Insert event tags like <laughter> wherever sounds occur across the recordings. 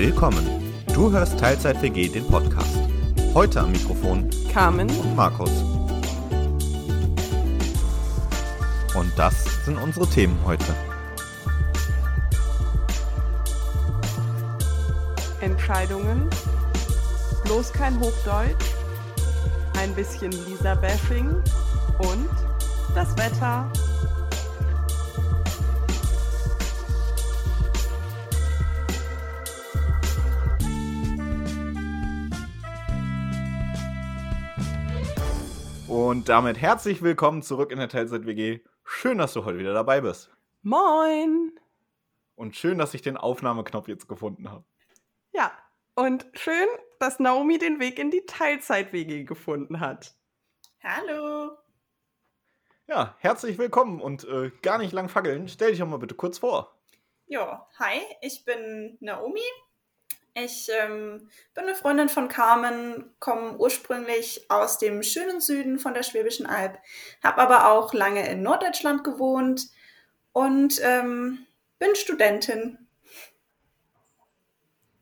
Willkommen. Du hörst Teilzeit WG den Podcast. Heute am Mikrofon Carmen und Markus. Und das sind unsere Themen heute. Entscheidungen, bloß kein Hochdeutsch, ein bisschen Lisa-Bashing und das Wetter. Und damit herzlich willkommen zurück in der Teilzeit WG. Schön, dass du heute wieder dabei bist. Moin! Und schön, dass ich den Aufnahmeknopf jetzt gefunden habe. Ja, und schön, dass Naomi den Weg in die Teilzeit-WG gefunden hat. Hallo! Ja, herzlich willkommen und äh, gar nicht lang fackeln. Stell dich doch mal bitte kurz vor. Ja, hi, ich bin Naomi. Ich ähm, bin eine Freundin von Carmen, komme ursprünglich aus dem schönen Süden von der Schwäbischen Alb, habe aber auch lange in Norddeutschland gewohnt und ähm, bin Studentin.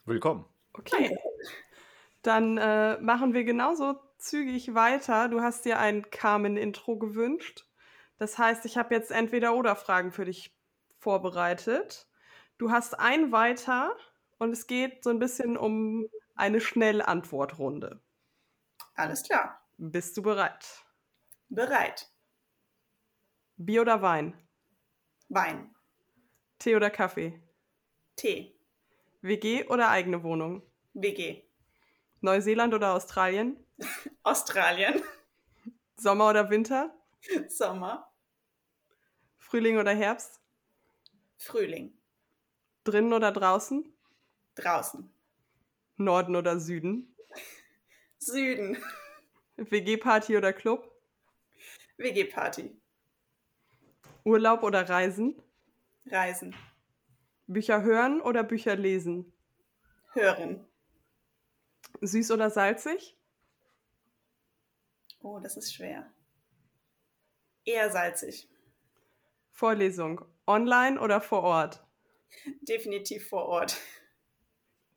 Willkommen. Okay. Dann äh, machen wir genauso zügig weiter. Du hast dir ein Carmen-Intro gewünscht. Das heißt, ich habe jetzt entweder oder Fragen für dich vorbereitet. Du hast ein weiter und es geht so ein bisschen um eine Schnellantwortrunde. Alles klar. Bist du bereit? Bereit. Bier oder Wein? Wein. Tee oder Kaffee? Tee. WG oder eigene Wohnung? WG. Neuseeland oder Australien? <laughs> Australien. Sommer oder Winter? Sommer. Frühling oder Herbst? Frühling. Drinnen oder draußen? Draußen. Norden oder Süden? Süden. WG-Party oder Club? WG-Party. Urlaub oder Reisen? Reisen. Bücher hören oder Bücher lesen? Hören. Süß oder salzig? Oh, das ist schwer. Eher salzig. Vorlesung online oder vor Ort? Definitiv vor Ort.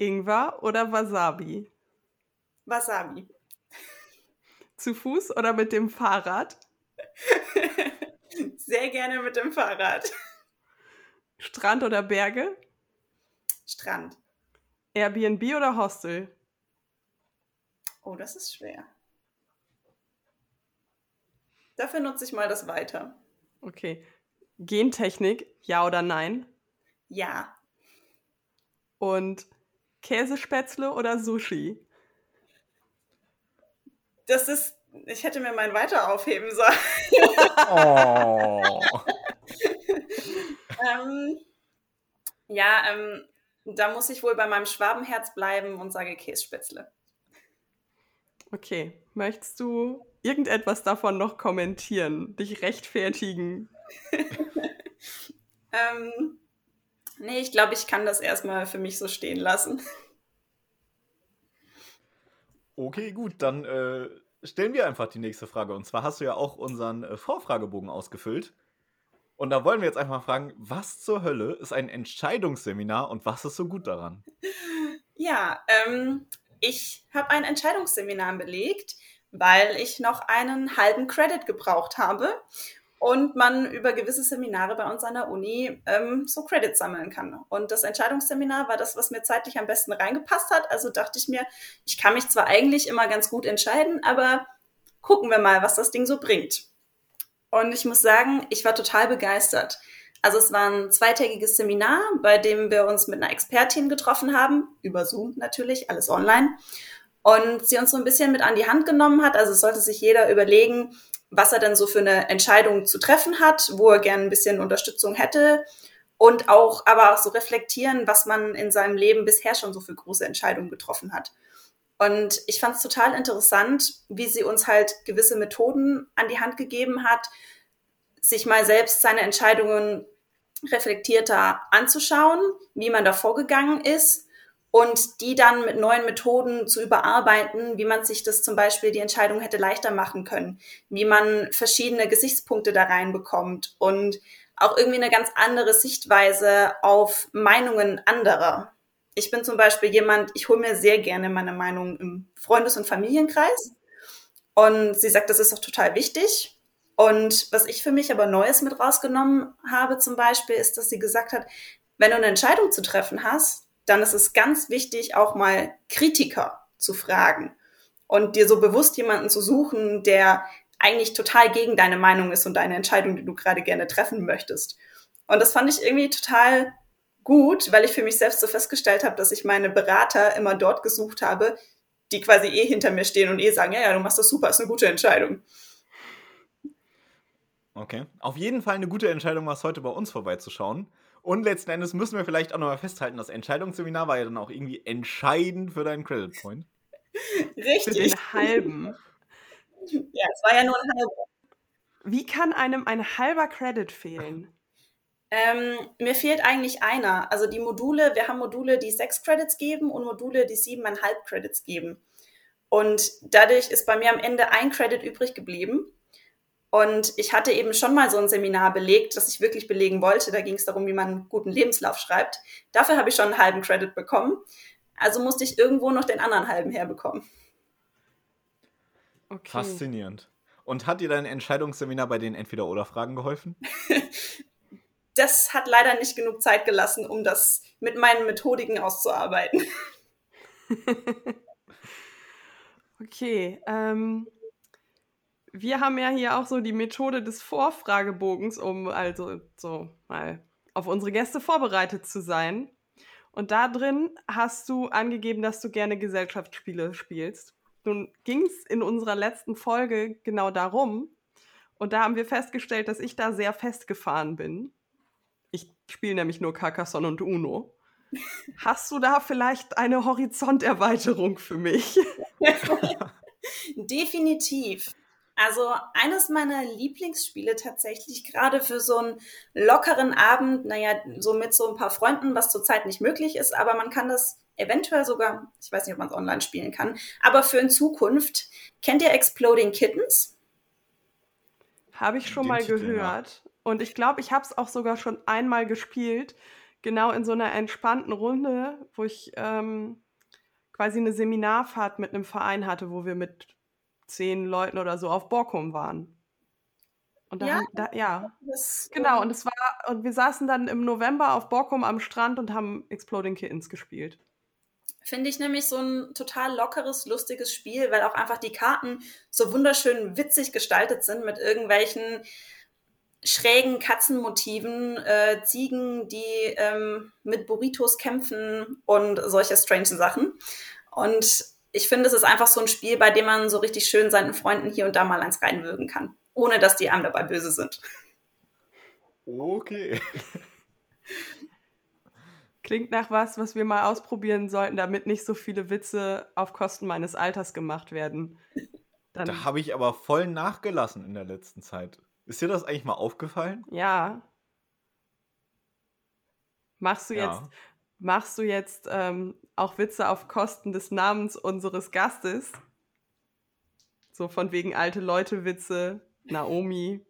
Ingwer oder Wasabi? Wasabi. Zu Fuß oder mit dem Fahrrad? <laughs> Sehr gerne mit dem Fahrrad. Strand oder Berge? Strand. Airbnb oder Hostel? Oh, das ist schwer. Dafür nutze ich mal das weiter. Okay. Gentechnik, ja oder nein? Ja. Und Käsespätzle oder Sushi? Das ist. Ich hätte mir mein weiter aufheben sollen. Oh. <laughs> ähm, ja, ähm, da muss ich wohl bei meinem Schwabenherz bleiben und sage Kässpätzle. Okay. Möchtest du irgendetwas davon noch kommentieren, dich rechtfertigen? <laughs> ähm, nee, ich glaube, ich kann das erstmal für mich so stehen lassen. Okay, gut, dann äh, stellen wir einfach die nächste Frage. Und zwar hast du ja auch unseren äh, Vorfragebogen ausgefüllt. Und da wollen wir jetzt einfach mal fragen, was zur Hölle ist ein Entscheidungsseminar und was ist so gut daran? Ja, ähm, ich habe ein Entscheidungsseminar belegt, weil ich noch einen halben Credit gebraucht habe und man über gewisse Seminare bei uns an der Uni ähm, so Credits sammeln kann. Und das Entscheidungsseminar war das, was mir zeitlich am besten reingepasst hat. Also dachte ich mir, ich kann mich zwar eigentlich immer ganz gut entscheiden, aber gucken wir mal, was das Ding so bringt. Und ich muss sagen, ich war total begeistert. Also es war ein zweitägiges Seminar, bei dem wir uns mit einer Expertin getroffen haben, über Zoom natürlich, alles online. Und sie uns so ein bisschen mit an die Hand genommen hat. Also sollte sich jeder überlegen, was er denn so für eine Entscheidung zu treffen hat, wo er gerne ein bisschen Unterstützung hätte und auch aber auch so reflektieren, was man in seinem Leben bisher schon so für große Entscheidungen getroffen hat. Und ich fand es total interessant, wie sie uns halt gewisse Methoden an die Hand gegeben hat, sich mal selbst seine Entscheidungen reflektierter anzuschauen, wie man da vorgegangen ist und die dann mit neuen Methoden zu überarbeiten, wie man sich das zum Beispiel die Entscheidung hätte leichter machen können, wie man verschiedene Gesichtspunkte da reinbekommt und auch irgendwie eine ganz andere Sichtweise auf Meinungen anderer. Ich bin zum Beispiel jemand, ich hole mir sehr gerne meine Meinung im Freundes- und Familienkreis. Und sie sagt, das ist auch total wichtig. Und was ich für mich aber Neues mit rausgenommen habe zum Beispiel, ist, dass sie gesagt hat, wenn du eine Entscheidung zu treffen hast, dann ist es ganz wichtig, auch mal Kritiker zu fragen und dir so bewusst jemanden zu suchen, der eigentlich total gegen deine Meinung ist und deine Entscheidung, die du gerade gerne treffen möchtest. Und das fand ich irgendwie total gut, weil ich für mich selbst so festgestellt habe, dass ich meine Berater immer dort gesucht habe, die quasi eh hinter mir stehen und eh sagen, ja, ja, du machst das super, ist eine gute Entscheidung. Okay. Auf jeden Fall eine gute Entscheidung, was heute bei uns vorbeizuschauen. Und letzten Endes müssen wir vielleicht auch nochmal festhalten, das Entscheidungsseminar war ja dann auch irgendwie entscheidend für deinen Credit Point. Richtig. Für den halben. <laughs> Ja, es war ja nur ein halber. Wie kann einem ein halber Credit fehlen? Ähm, mir fehlt eigentlich einer. Also die Module, wir haben Module, die sechs Credits geben und Module, die siebeneinhalb Credits geben. Und dadurch ist bei mir am Ende ein Credit übrig geblieben. Und ich hatte eben schon mal so ein Seminar belegt, das ich wirklich belegen wollte. Da ging es darum, wie man einen guten Lebenslauf schreibt. Dafür habe ich schon einen halben Credit bekommen. Also musste ich irgendwo noch den anderen halben herbekommen. Okay. Faszinierend. Und hat dir dein Entscheidungsseminar bei den Entweder-Oder-Fragen geholfen? <laughs> das hat leider nicht genug Zeit gelassen, um das mit meinen Methodiken auszuarbeiten. <laughs> okay. Ähm, wir haben ja hier auch so die Methode des Vorfragebogens, um also so mal auf unsere Gäste vorbereitet zu sein. Und da drin hast du angegeben, dass du gerne Gesellschaftsspiele spielst. Nun ging es in unserer letzten Folge genau darum. Und da haben wir festgestellt, dass ich da sehr festgefahren bin. Ich spiele nämlich nur Carcassonne und Uno. <laughs> Hast du da vielleicht eine Horizonterweiterung für mich? <laughs> <laughs> Definitiv. Also eines meiner Lieblingsspiele tatsächlich, gerade für so einen lockeren Abend, naja, so mit so ein paar Freunden, was zurzeit nicht möglich ist, aber man kann das eventuell sogar, ich weiß nicht, ob man es online spielen kann, aber für in Zukunft. Kennt ihr Exploding Kittens? Habe ich schon Den mal gehört. Und ich glaube, ich habe es auch sogar schon einmal gespielt, genau in so einer entspannten Runde, wo ich ähm, quasi eine Seminarfahrt mit einem Verein hatte, wo wir mit zehn Leuten oder so auf Borkum waren. Und da, ja, haben, da, ja. Das, genau. Und es war, und wir saßen dann im November auf Borkum am Strand und haben Exploding Kittens gespielt. Finde ich nämlich so ein total lockeres, lustiges Spiel, weil auch einfach die Karten so wunderschön witzig gestaltet sind mit irgendwelchen schrägen Katzenmotiven, äh, Ziegen, die ähm, mit Burritos kämpfen und solche strange Sachen. Und ich finde, es ist einfach so ein Spiel, bei dem man so richtig schön seinen Freunden hier und da mal eins reinwürgen kann, ohne dass die einem dabei böse sind. Okay. <laughs> Klingt nach was, was wir mal ausprobieren sollten, damit nicht so viele Witze auf Kosten meines Alters gemacht werden. Dann da habe ich aber voll nachgelassen in der letzten Zeit. Ist dir das eigentlich mal aufgefallen? Ja. Machst du ja. jetzt, machst du jetzt ähm, auch Witze auf Kosten des Namens unseres Gastes? So von wegen alte Leute Witze, Naomi.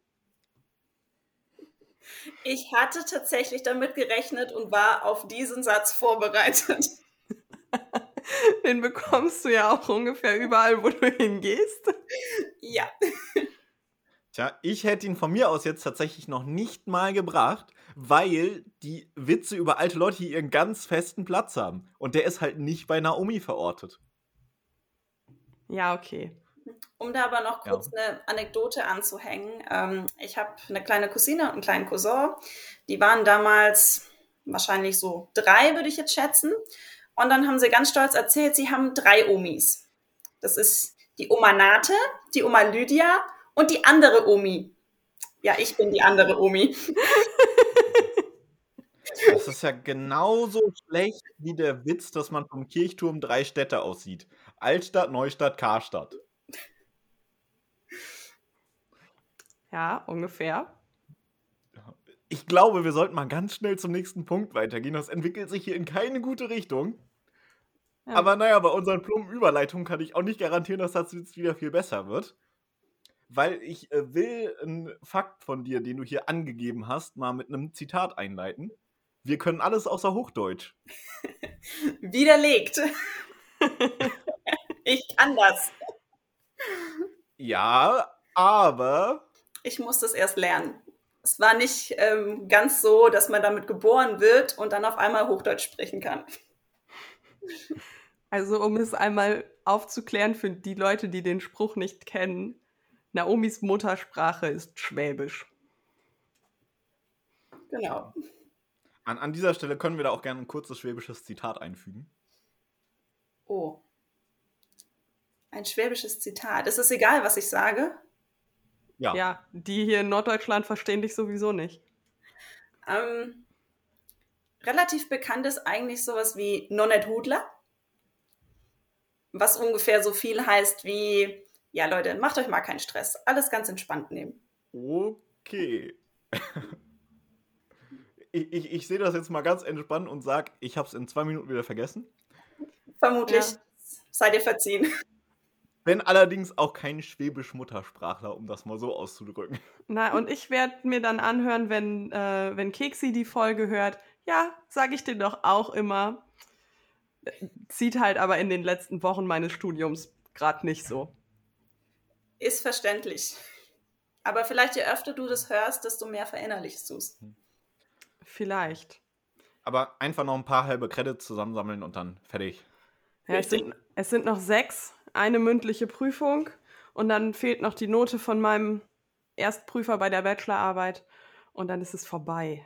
Ich hatte tatsächlich damit gerechnet und war auf diesen Satz vorbereitet. <laughs> Den bekommst du ja auch ungefähr überall, wo du hingehst. Ja. Tja, ich hätte ihn von mir aus jetzt tatsächlich noch nicht mal gebracht, weil die Witze über alte Leute hier ihren ganz festen Platz haben. Und der ist halt nicht bei Naomi verortet. Ja, okay. Um da aber noch kurz ja. eine Anekdote anzuhängen. Ähm, ich habe eine kleine Cousine und einen kleinen Cousin. Die waren damals wahrscheinlich so drei, würde ich jetzt schätzen. Und dann haben sie ganz stolz erzählt, sie haben drei Omis. Das ist die Oma Nate, die Oma Lydia und die andere Omi. Ja, ich bin die andere Omi. <laughs> Das ist ja genauso schlecht wie der Witz, dass man vom Kirchturm drei Städte aussieht. Altstadt, Neustadt, Karstadt. Ja, ungefähr. Ich glaube, wir sollten mal ganz schnell zum nächsten Punkt weitergehen. Das entwickelt sich hier in keine gute Richtung. Ja. Aber naja, bei unseren plumpen Überleitungen kann ich auch nicht garantieren, dass das jetzt wieder viel besser wird. weil ich äh, will einen Fakt von dir, den du hier angegeben hast, mal mit einem Zitat einleiten. Wir können alles außer Hochdeutsch. <laughs> Widerlegt. <laughs> ich kann das. Ja, aber. Ich muss das erst lernen. Es war nicht ähm, ganz so, dass man damit geboren wird und dann auf einmal Hochdeutsch sprechen kann. <laughs> Also, um es einmal aufzuklären für die Leute, die den Spruch nicht kennen, Naomis Muttersprache ist Schwäbisch. Genau. An, an dieser Stelle können wir da auch gerne ein kurzes schwäbisches Zitat einfügen. Oh. Ein schwäbisches Zitat. Ist es egal, was ich sage? Ja. Ja, die hier in Norddeutschland verstehen dich sowieso nicht. Ähm, relativ bekannt ist eigentlich sowas wie Nonnet Hudler. Was ungefähr so viel heißt wie, ja Leute, macht euch mal keinen Stress. Alles ganz entspannt nehmen. Okay. <laughs> ich, ich, ich sehe das jetzt mal ganz entspannt und sage, ich habe es in zwei Minuten wieder vergessen. Vermutlich. Ja. Seid ihr verziehen. Bin allerdings auch kein Schwäbisch-Muttersprachler, um das mal so auszudrücken. Na, und ich werde mir dann anhören, wenn, äh, wenn Keksi die Folge hört. Ja, sage ich dir doch auch immer. Zieht halt aber in den letzten Wochen meines Studiums gerade nicht so. Ist verständlich. Aber vielleicht je öfter du das hörst, desto mehr verinnerlichst du es. Hm. Vielleicht. Aber einfach noch ein paar halbe Credits zusammensammeln und dann fertig. Ja, es sind, es sind noch sechs, eine mündliche Prüfung und dann fehlt noch die Note von meinem Erstprüfer bei der Bachelorarbeit und dann ist es vorbei.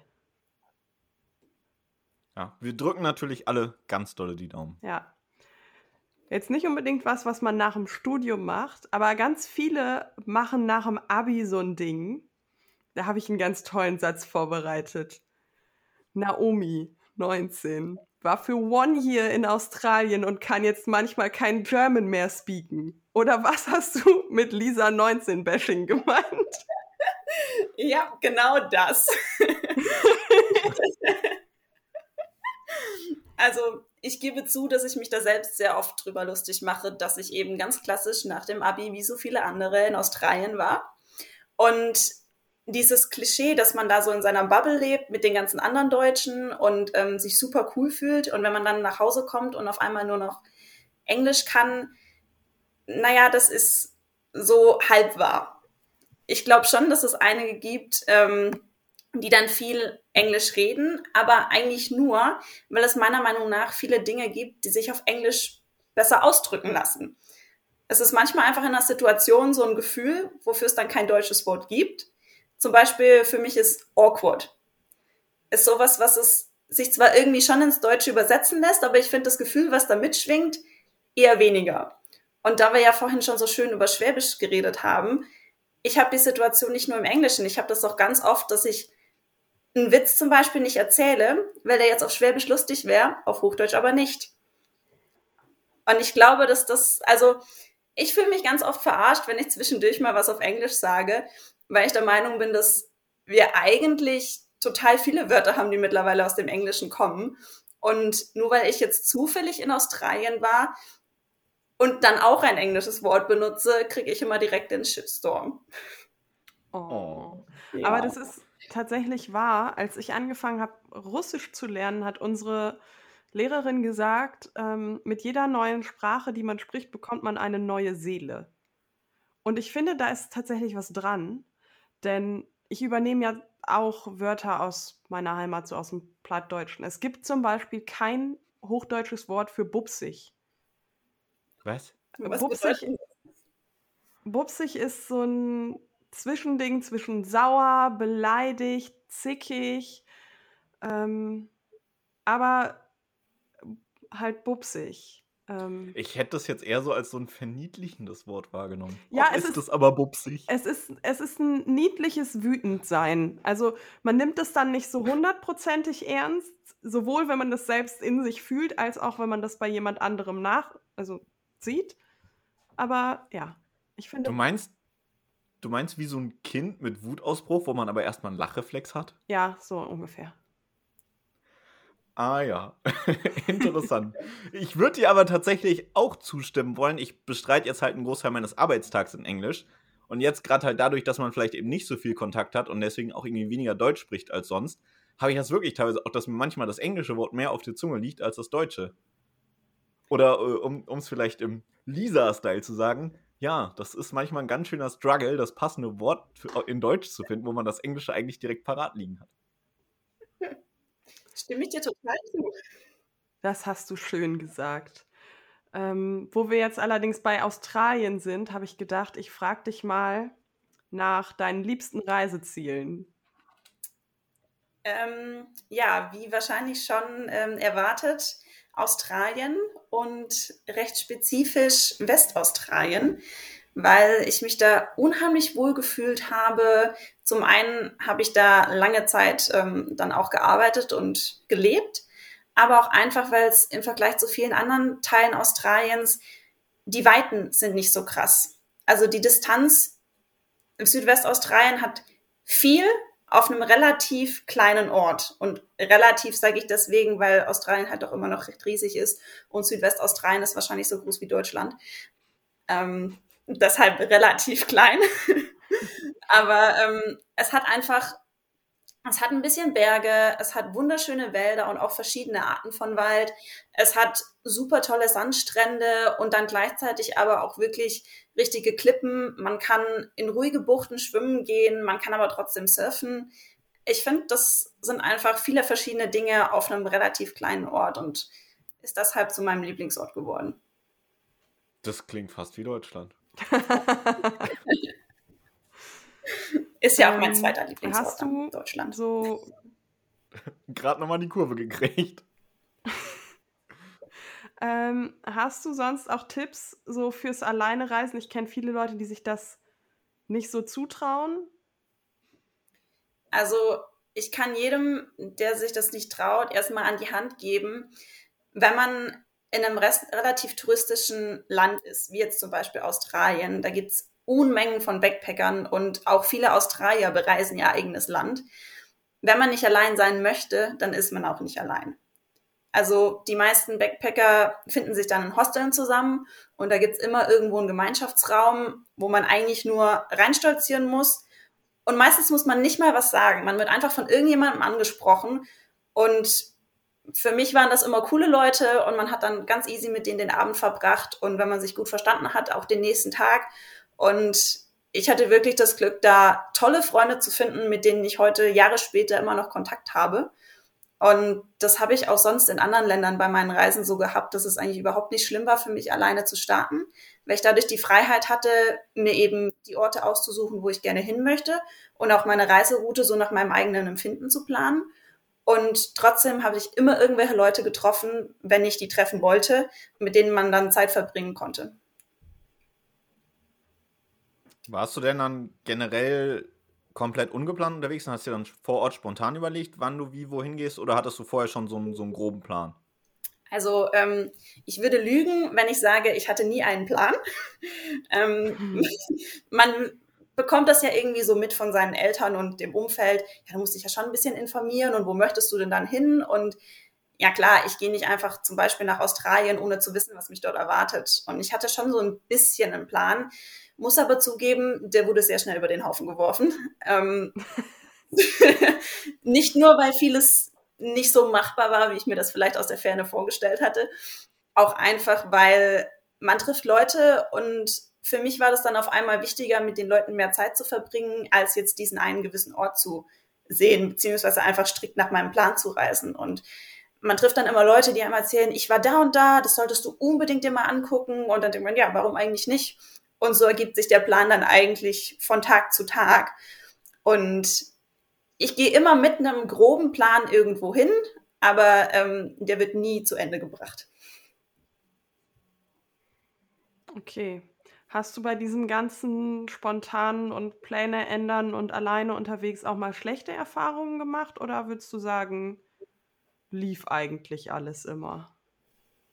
Ja, wir drücken natürlich alle ganz dolle die Daumen. Ja. Jetzt nicht unbedingt was, was man nach dem Studium macht, aber ganz viele machen nach dem Abi so ein Ding. Da habe ich einen ganz tollen Satz vorbereitet. Naomi, 19, war für One Year in Australien und kann jetzt manchmal kein German mehr speaken. Oder was hast du mit Lisa 19 Bashing gemeint? <laughs> Ja, genau das. <laughs> also, ich gebe zu, dass ich mich da selbst sehr oft drüber lustig mache, dass ich eben ganz klassisch nach dem Abi wie so viele andere in Australien war. Und dieses Klischee, dass man da so in seiner Bubble lebt mit den ganzen anderen Deutschen und ähm, sich super cool fühlt und wenn man dann nach Hause kommt und auf einmal nur noch Englisch kann, naja, das ist so halb wahr. Ich glaube schon, dass es einige gibt, ähm, die dann viel Englisch reden, aber eigentlich nur, weil es meiner Meinung nach viele Dinge gibt, die sich auf Englisch besser ausdrücken lassen. Es ist manchmal einfach in einer Situation so ein Gefühl, wofür es dann kein deutsches Wort gibt zum Beispiel für mich ist awkward. Ist sowas, was es sich zwar irgendwie schon ins Deutsche übersetzen lässt, aber ich finde das Gefühl, was da mitschwingt, eher weniger. Und da wir ja vorhin schon so schön über Schwäbisch geredet haben, ich habe die Situation nicht nur im Englischen, ich habe das auch ganz oft, dass ich einen Witz zum Beispiel nicht erzähle, weil der jetzt auf Schwäbisch lustig wäre, auf Hochdeutsch aber nicht. Und ich glaube, dass das, also ich fühle mich ganz oft verarscht, wenn ich zwischendurch mal was auf Englisch sage, weil ich der Meinung bin, dass wir eigentlich total viele Wörter haben, die mittlerweile aus dem Englischen kommen. Und nur weil ich jetzt zufällig in Australien war und dann auch ein englisches Wort benutze, kriege ich immer direkt den Shitstorm. Oh. Ja. Aber das ist tatsächlich wahr. Als ich angefangen habe, Russisch zu lernen, hat unsere Lehrerin gesagt, ähm, mit jeder neuen Sprache, die man spricht, bekommt man eine neue Seele. Und ich finde, da ist tatsächlich was dran. Denn ich übernehme ja auch Wörter aus meiner Heimat, so aus dem Plattdeutschen. Es gibt zum Beispiel kein hochdeutsches Wort für bupsig. Was? Was bupsig, bupsig ist so ein Zwischending zwischen sauer, beleidigt, zickig, ähm, aber halt bupsig. Ähm, ich hätte das jetzt eher so als so ein verniedlichendes Wort wahrgenommen. Ja, es ist es aber bupsig. Es ist, es ist ein niedliches Wütendsein. Also man nimmt es dann nicht so hundertprozentig ernst, sowohl wenn man das selbst in sich fühlt, als auch wenn man das bei jemand anderem nach, also sieht. Aber ja, ich finde. Du meinst, du meinst wie so ein Kind mit Wutausbruch, wo man aber erstmal einen Lachreflex hat? Ja, so ungefähr. Ah ja, <laughs> interessant. ich würde dir aber tatsächlich auch zustimmen wollen. Ich bestreite jetzt halt einen Großteil meines Arbeitstags in Englisch. Und jetzt gerade halt dadurch, dass man vielleicht eben nicht so viel Kontakt hat und deswegen auch irgendwie weniger Deutsch spricht als sonst, habe ich das wirklich teilweise auch, dass mir manchmal das englische Wort mehr auf der Zunge liegt als das deutsche. Oder äh, um es vielleicht im Lisa-Style zu sagen, ja, das ist manchmal ein ganz schöner Struggle, das passende Wort für, in Deutsch zu finden, wo man das Englische eigentlich direkt parat liegen hat. Stimme ich dir total zu. Das hast du schön gesagt. Ähm, wo wir jetzt allerdings bei Australien sind, habe ich gedacht, ich frage dich mal nach deinen liebsten Reisezielen. Ähm, ja, wie wahrscheinlich schon ähm, erwartet, Australien und recht spezifisch Westaustralien, weil ich mich da unheimlich wohl gefühlt habe. Zum einen habe ich da lange Zeit ähm, dann auch gearbeitet und gelebt, aber auch einfach, weil es im Vergleich zu vielen anderen Teilen Australiens die Weiten sind nicht so krass. Also die Distanz im Südwestaustralien hat viel auf einem relativ kleinen Ort. Und relativ sage ich deswegen, weil Australien halt auch immer noch recht riesig ist und Südwestaustralien ist wahrscheinlich so groß wie Deutschland. Ähm, deshalb relativ klein. <laughs> Aber ähm, es hat einfach, es hat ein bisschen Berge, es hat wunderschöne Wälder und auch verschiedene Arten von Wald. Es hat super tolle Sandstrände und dann gleichzeitig aber auch wirklich richtige Klippen. Man kann in ruhige Buchten schwimmen gehen, man kann aber trotzdem surfen. Ich finde, das sind einfach viele verschiedene Dinge auf einem relativ kleinen Ort und ist deshalb zu meinem Lieblingsort geworden. Das klingt fast wie Deutschland. Ist ja auch mein ähm, zweiter Lieblingsort Hast du Deutschland. So <laughs> gerade nochmal die Kurve gekriegt. <laughs> Ähm, hast du sonst auch Tipps so fürs Alleinereisen? Ich kenne viele Leute, die sich das nicht so zutrauen. Also ich kann jedem, der sich das nicht traut, erstmal an die Hand geben, wenn man in einem relativ touristischen Land ist, wie jetzt zum Beispiel Australien, da gibt es Unmengen von Backpackern und auch viele Australier bereisen ihr eigenes Land. Wenn man nicht allein sein möchte, dann ist man auch nicht allein. Also die meisten Backpacker finden sich dann in Hosteln zusammen und da gibt's immer irgendwo einen Gemeinschaftsraum, wo man eigentlich nur reinstolzieren muss. Und meistens muss man nicht mal was sagen. Man wird einfach von irgendjemandem angesprochen. Und für mich waren das immer coole Leute und man hat dann ganz easy mit denen den Abend verbracht und wenn man sich gut verstanden hat, auch den nächsten Tag. Und ich hatte wirklich das Glück, da tolle Freunde zu finden, mit denen ich heute Jahre später immer noch Kontakt habe. Und das habe ich auch sonst in anderen Ländern bei meinen Reisen so gehabt, dass es eigentlich überhaupt nicht schlimm war für mich, alleine zu starten, weil ich dadurch die Freiheit hatte, mir eben die Orte auszusuchen, wo ich gerne hin möchte und auch meine Reiseroute so nach meinem eigenen Empfinden zu planen. Und trotzdem habe ich immer irgendwelche Leute getroffen, wenn ich die treffen wollte, mit denen man dann Zeit verbringen konnte. Warst du denn dann generell komplett ungeplant unterwegs und hast dir dann vor Ort spontan überlegt, wann du wie wohin gehst oder hattest du vorher schon so einen, so einen groben Plan? Also ähm, ich würde lügen, wenn ich sage, ich hatte nie einen Plan. <laughs> ähm, <laughs> man bekommt das ja irgendwie so mit von seinen Eltern und dem Umfeld. Ja, du musst dich ja schon ein bisschen informieren und wo möchtest du denn dann hin? Und ja klar, ich gehe nicht einfach zum Beispiel nach Australien, ohne zu wissen, was mich dort erwartet. Und ich hatte schon so ein bisschen einen Plan. Muss aber zugeben, der wurde sehr schnell über den Haufen geworfen. <laughs> Ähm, <laughs> nicht nur, weil vieles nicht so machbar war, wie ich mir das vielleicht aus der Ferne vorgestellt hatte, auch einfach, weil man trifft Leute und für mich war das dann auf einmal wichtiger, mit den Leuten mehr Zeit zu verbringen, als jetzt diesen einen gewissen Ort zu sehen, beziehungsweise einfach strikt nach meinem Plan zu reisen. Und man trifft dann immer Leute, die einem erzählen, ich war da und da, das solltest du unbedingt dir mal angucken. Und dann denkt man, ja, warum eigentlich nicht? Und so ergibt sich der Plan dann eigentlich von Tag zu Tag. Und ich gehe immer mit einem groben Plan irgendwo hin, aber ähm, der wird nie zu Ende gebracht. Okay. Hast du bei diesem ganzen spontanen und Pläne ändern und alleine unterwegs auch mal schlechte Erfahrungen gemacht oder würdest du sagen, lief eigentlich alles immer?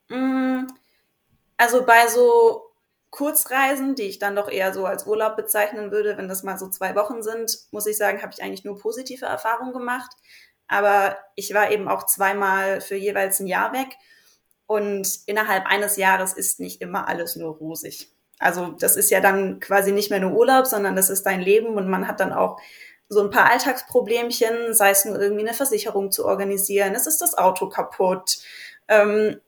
Mm, also bei so Kurzreisen, die ich dann doch eher so als Urlaub bezeichnen würde, wenn das mal so zwei Wochen sind, muss ich sagen, habe ich eigentlich nur positive Erfahrungen gemacht. Aber ich war eben auch zweimal für jeweils ein Jahr weg. Und innerhalb eines Jahres ist nicht immer alles nur rosig. Also das ist ja dann quasi nicht mehr nur Urlaub, sondern das ist dein Leben und man hat dann auch so ein paar Alltagsproblemchen, sei es nur irgendwie eine Versicherung zu organisieren, es ist das Auto kaputt. Ähm,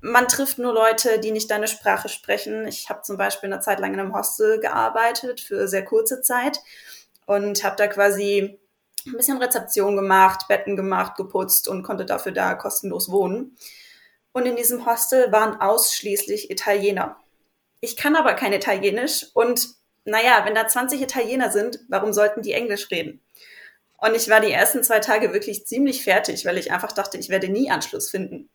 man trifft nur Leute, die nicht deine Sprache sprechen. Ich habe zum Beispiel eine Zeit lang in einem Hostel gearbeitet für sehr kurze Zeit und habe da quasi ein bisschen Rezeption gemacht, Betten gemacht, geputzt und konnte dafür da kostenlos wohnen. Und in diesem Hostel waren ausschließlich Italiener. Ich kann aber kein Italienisch und naja, wenn da 20 Italiener sind, warum sollten die Englisch reden? Und ich war die ersten zwei Tage wirklich ziemlich fertig, weil ich einfach dachte, ich werde nie Anschluss finden.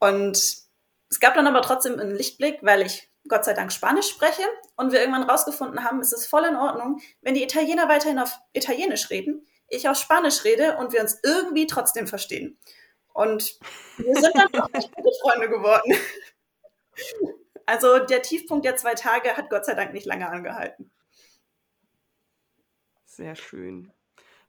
Und es gab dann aber trotzdem einen Lichtblick, weil ich Gott sei Dank Spanisch spreche und wir irgendwann rausgefunden haben, es ist voll in Ordnung, wenn die Italiener weiterhin auf Italienisch reden, ich auf Spanisch rede und wir uns irgendwie trotzdem verstehen. Und wir sind dann auch gute Freunde geworden. Also der Tiefpunkt der zwei Tage hat Gott sei Dank nicht lange angehalten. Sehr schön.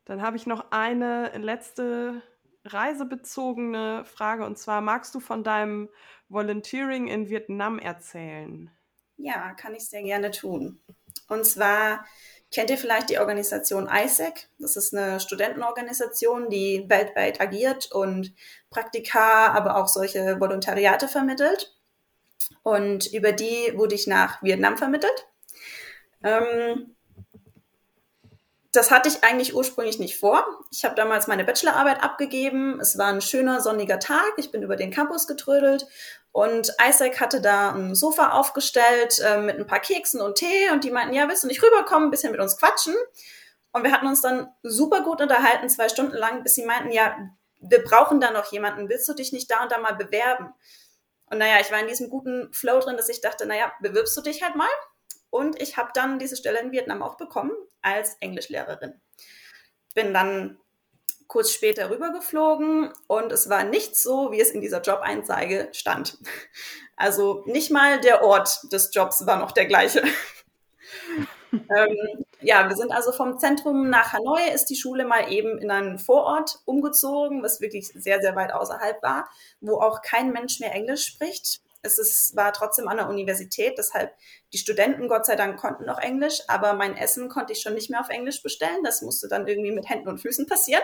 Dann habe ich noch eine letzte reisebezogene Frage und zwar magst du von deinem Volunteering in Vietnam erzählen? Ja, kann ich sehr gerne tun. Und zwar kennt ihr vielleicht die Organisation ISEC. Das ist eine Studentenorganisation, die weltweit agiert und Praktika, aber auch solche Volontariate vermittelt. Und über die wurde ich nach Vietnam vermittelt. Ähm, das hatte ich eigentlich ursprünglich nicht vor. Ich habe damals meine Bachelorarbeit abgegeben. Es war ein schöner sonniger Tag. Ich bin über den Campus getrödelt und Isaac hatte da ein Sofa aufgestellt äh, mit ein paar Keksen und Tee und die meinten, ja, willst du nicht rüberkommen, ein bisschen mit uns quatschen? Und wir hatten uns dann super gut unterhalten, zwei Stunden lang, bis sie meinten, ja, wir brauchen da noch jemanden. Willst du dich nicht da und da mal bewerben? Und naja, ich war in diesem guten Flow drin, dass ich dachte, naja, bewirbst du dich halt mal? Und ich habe dann diese Stelle in Vietnam auch bekommen als Englischlehrerin. Bin dann kurz später rübergeflogen und es war nicht so, wie es in dieser Job-Einzeige stand. Also nicht mal der Ort des Jobs war noch der gleiche. <laughs> ähm, ja, wir sind also vom Zentrum nach Hanoi, ist die Schule mal eben in einen Vorort umgezogen, was wirklich sehr, sehr weit außerhalb war, wo auch kein Mensch mehr Englisch spricht es ist, war trotzdem an der Universität, deshalb die Studenten, Gott sei Dank, konnten noch Englisch, aber mein Essen konnte ich schon nicht mehr auf Englisch bestellen. Das musste dann irgendwie mit Händen und Füßen passieren.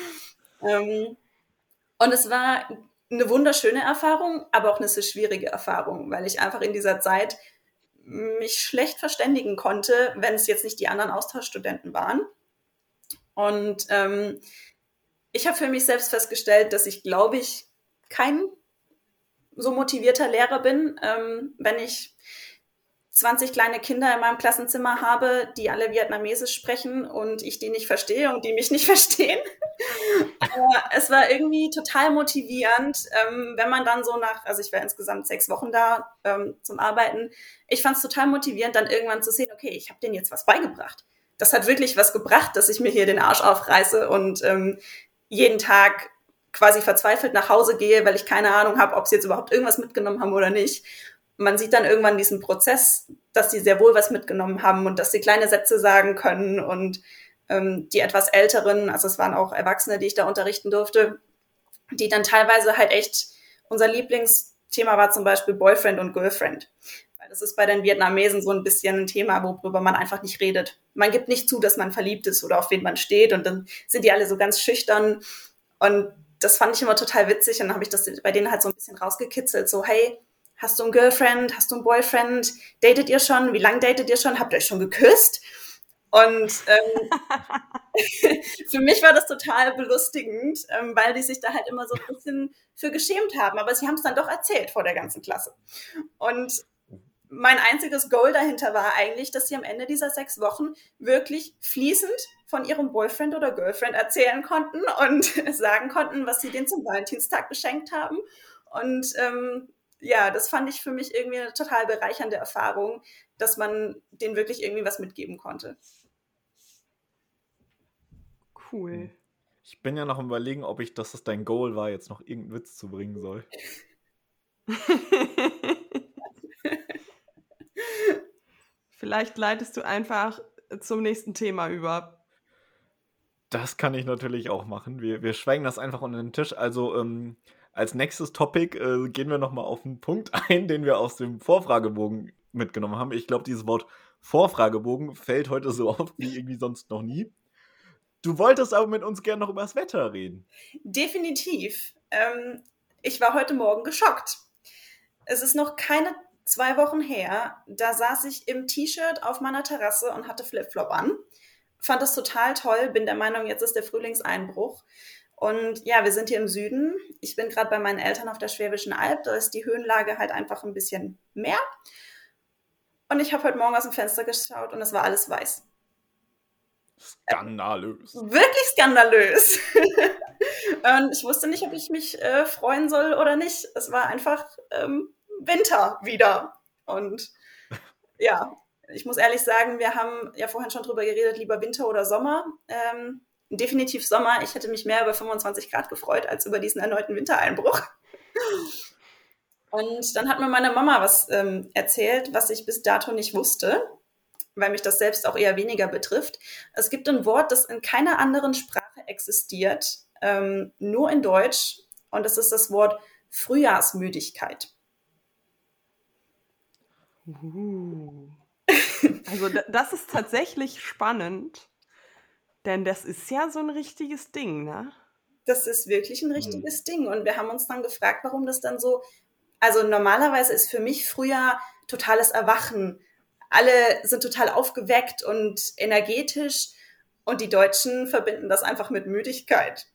<laughs> ähm, und es war eine wunderschöne Erfahrung, aber auch eine sehr schwierige Erfahrung, weil ich einfach in dieser Zeit mich schlecht verständigen konnte, wenn es jetzt nicht die anderen Austauschstudenten waren. Und ähm, ich habe für mich selbst festgestellt, dass ich, glaube ich, kein so motivierter Lehrer bin, ähm, wenn ich 20 kleine Kinder in meinem Klassenzimmer habe, die alle Vietnamesisch sprechen und ich die nicht verstehe und die mich nicht <laughs> verstehen. es war irgendwie total motivierend, ähm, wenn man dann so nach, also ich war insgesamt sechs Wochen da ähm, zum Arbeiten. Ich fand es total motivierend, dann irgendwann zu sehen, okay, ich habe denen jetzt was beigebracht. Das hat wirklich was gebracht, dass ich mir hier den Arsch aufreiße und ähm, jeden Tag quasi verzweifelt nach Hause gehe, weil ich keine Ahnung habe, ob sie jetzt überhaupt irgendwas mitgenommen haben oder nicht. Man sieht dann irgendwann diesen Prozess, dass sie sehr wohl was mitgenommen haben und dass sie kleine Sätze sagen können und ähm, die etwas älteren, also es waren auch Erwachsene, die ich da unterrichten durfte, die dann teilweise halt echt unser Lieblingsthema war zum Beispiel Boyfriend und Girlfriend. Weil das ist bei den Vietnamesen so ein bisschen ein Thema, worüber man einfach nicht redet. Man gibt nicht zu, dass man verliebt ist oder auf wen man steht und dann sind die alle so ganz schüchtern und das fand ich immer total witzig und dann habe ich das bei denen halt so ein bisschen rausgekitzelt, so hey, hast du ein Girlfriend, hast du ein Boyfriend, datet ihr schon, wie lange datet ihr schon, habt ihr euch schon geküsst? Und ähm, <laughs> für mich war das total belustigend, ähm, weil die sich da halt immer so ein bisschen für geschämt haben. Aber sie haben es dann doch erzählt vor der ganzen Klasse. Und mein einziges Goal dahinter war eigentlich, dass sie am Ende dieser sechs Wochen wirklich fließend von ihrem Boyfriend oder Girlfriend erzählen konnten und <laughs> sagen konnten, was sie denen zum Valentinstag geschenkt haben. Und ähm, ja, das fand ich für mich irgendwie eine total bereichernde Erfahrung, dass man denen wirklich irgendwie was mitgeben konnte. Cool. Ich bin ja noch im Überlegen, ob ich, dass das dein Goal war, jetzt noch irgendeinen Witz zu bringen soll. <laughs> Vielleicht leitest du einfach zum nächsten Thema über. Das kann ich natürlich auch machen. Wir, wir schweigen das einfach unter den Tisch. Also ähm, als nächstes Topic äh, gehen wir nochmal auf einen Punkt <laughs> ein, den wir aus dem Vorfragebogen mitgenommen haben. Ich glaube, dieses Wort Vorfragebogen fällt heute so <laughs> oft wie irgendwie sonst noch nie. Du wolltest aber mit uns gerne noch über das Wetter reden. Definitiv. Ähm, ich war heute Morgen geschockt. Es ist noch keine zwei Wochen her. Da saß ich im T-Shirt auf meiner Terrasse und hatte Flipflop an. Fand das total toll. Bin der Meinung, jetzt ist der Frühlingseinbruch. Und ja, wir sind hier im Süden. Ich bin gerade bei meinen Eltern auf der Schwäbischen Alb. Da ist die Höhenlage halt einfach ein bisschen mehr. Und ich habe heute Morgen aus dem Fenster geschaut und es war alles weiß. Skandalös. Äh, wirklich skandalös. <laughs> und ich wusste nicht, ob ich mich äh, freuen soll oder nicht. Es war einfach ähm, Winter wieder. Und ja, ich muss ehrlich sagen, wir haben ja vorhin schon drüber geredet, lieber Winter oder Sommer. Ähm, definitiv Sommer. Ich hätte mich mehr über 25 Grad gefreut als über diesen erneuten Wintereinbruch. Und dann hat mir meine Mama was ähm, erzählt, was ich bis dato nicht wusste, weil mich das selbst auch eher weniger betrifft. Es gibt ein Wort, das in keiner anderen Sprache existiert, ähm, nur in Deutsch. Und das ist das Wort Frühjahrsmüdigkeit. Uh. <laughs> Also das ist tatsächlich spannend, denn das ist ja so ein richtiges Ding, ne? Das ist wirklich ein richtiges mhm. Ding. Und wir haben uns dann gefragt, warum das dann so also normalerweise ist für mich früher totales Erwachen. Alle sind total aufgeweckt und energetisch und die Deutschen verbinden das einfach mit Müdigkeit.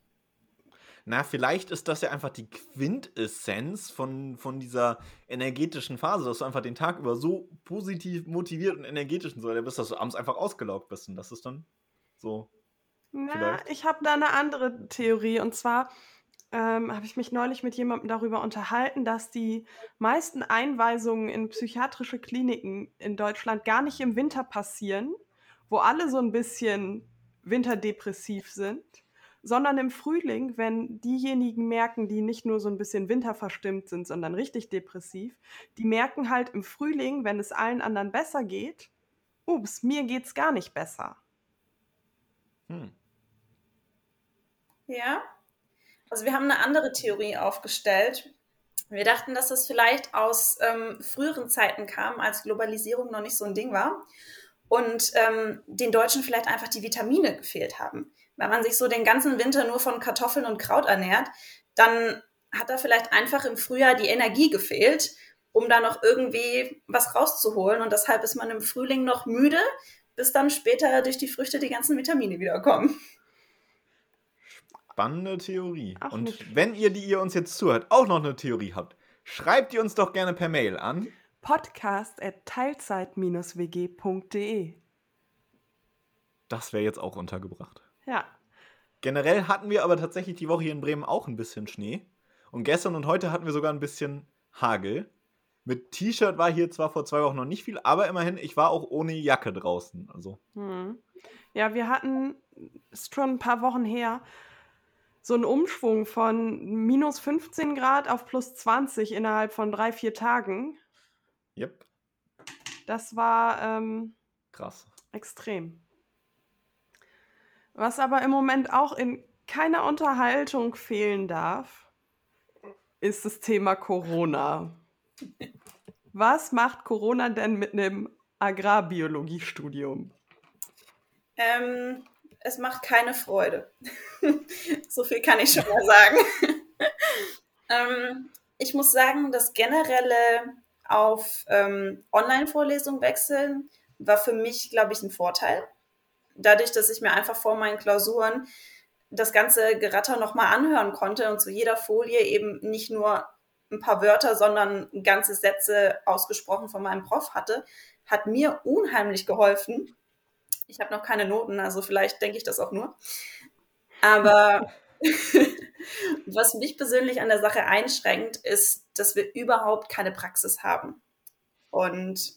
Na, vielleicht ist das ja einfach die Quintessenz von, von dieser energetischen Phase, dass du einfach den Tag über so positiv motiviert und energetisch und so weiter bist, dass du abends einfach ausgelaugt bist. Und das ist dann so. Na, vielleicht. ich habe da eine andere Theorie. Und zwar, ähm, habe ich mich neulich mit jemandem darüber unterhalten, dass die meisten Einweisungen in psychiatrische Kliniken in Deutschland gar nicht im Winter passieren, wo alle so ein bisschen winterdepressiv sind, sondern im Frühling, wenn diejenigen merken, die nicht nur so ein bisschen winterverstimmt sind, sondern richtig depressiv, die merken halt im Frühling, wenn es allen anderen besser geht, ups, mir geht's gar nicht besser. Hm. Ja, also wir haben eine andere Theorie aufgestellt. Wir dachten, dass das vielleicht aus ähm, früheren Zeiten kam, als Globalisierung noch nicht so ein Ding war und ähm, den Deutschen vielleicht einfach die Vitamine gefehlt haben. Wenn man sich so den ganzen Winter nur von Kartoffeln und Kraut ernährt, dann hat da vielleicht einfach im Frühjahr die Energie gefehlt, um da noch irgendwie was rauszuholen. Und deshalb ist man im Frühling noch müde, bis dann später durch die Früchte die ganzen Vitamine wiederkommen. Spannende Theorie. Auch und nicht. wenn ihr, die ihr uns jetzt zuhört, auch noch eine Theorie habt, schreibt ihr uns doch gerne per Mail an podcast at teilzeit-wg.de. Das wäre jetzt auch untergebracht. Ja. Generell hatten wir aber tatsächlich die Woche hier in Bremen auch ein bisschen Schnee. Und gestern und heute hatten wir sogar ein bisschen Hagel. Mit T-Shirt war hier zwar vor zwei Wochen noch nicht viel, aber immerhin, ich war auch ohne Jacke draußen. Also. Hm. Ja, wir hatten, ist schon ein paar Wochen her, so ein Umschwung von minus 15 Grad auf plus 20 innerhalb von drei, vier Tagen. Yep. Das war ähm, krass. Extrem. Was aber im Moment auch in keiner Unterhaltung fehlen darf, ist das Thema Corona. Was macht Corona denn mit einem Agrarbiologiestudium? Ähm, es macht keine Freude. <laughs> so viel kann ich schon mal sagen. <laughs> ähm, ich muss sagen, das generelle auf ähm, Online-Vorlesungen wechseln war für mich, glaube ich, ein Vorteil. Dadurch, dass ich mir einfach vor meinen Klausuren das ganze Geratter nochmal anhören konnte und zu jeder Folie eben nicht nur ein paar Wörter, sondern ganze Sätze ausgesprochen von meinem Prof hatte, hat mir unheimlich geholfen, ich habe noch keine Noten, also vielleicht denke ich das auch nur. Aber <laughs> was mich persönlich an der Sache einschränkt, ist, dass wir überhaupt keine Praxis haben. Und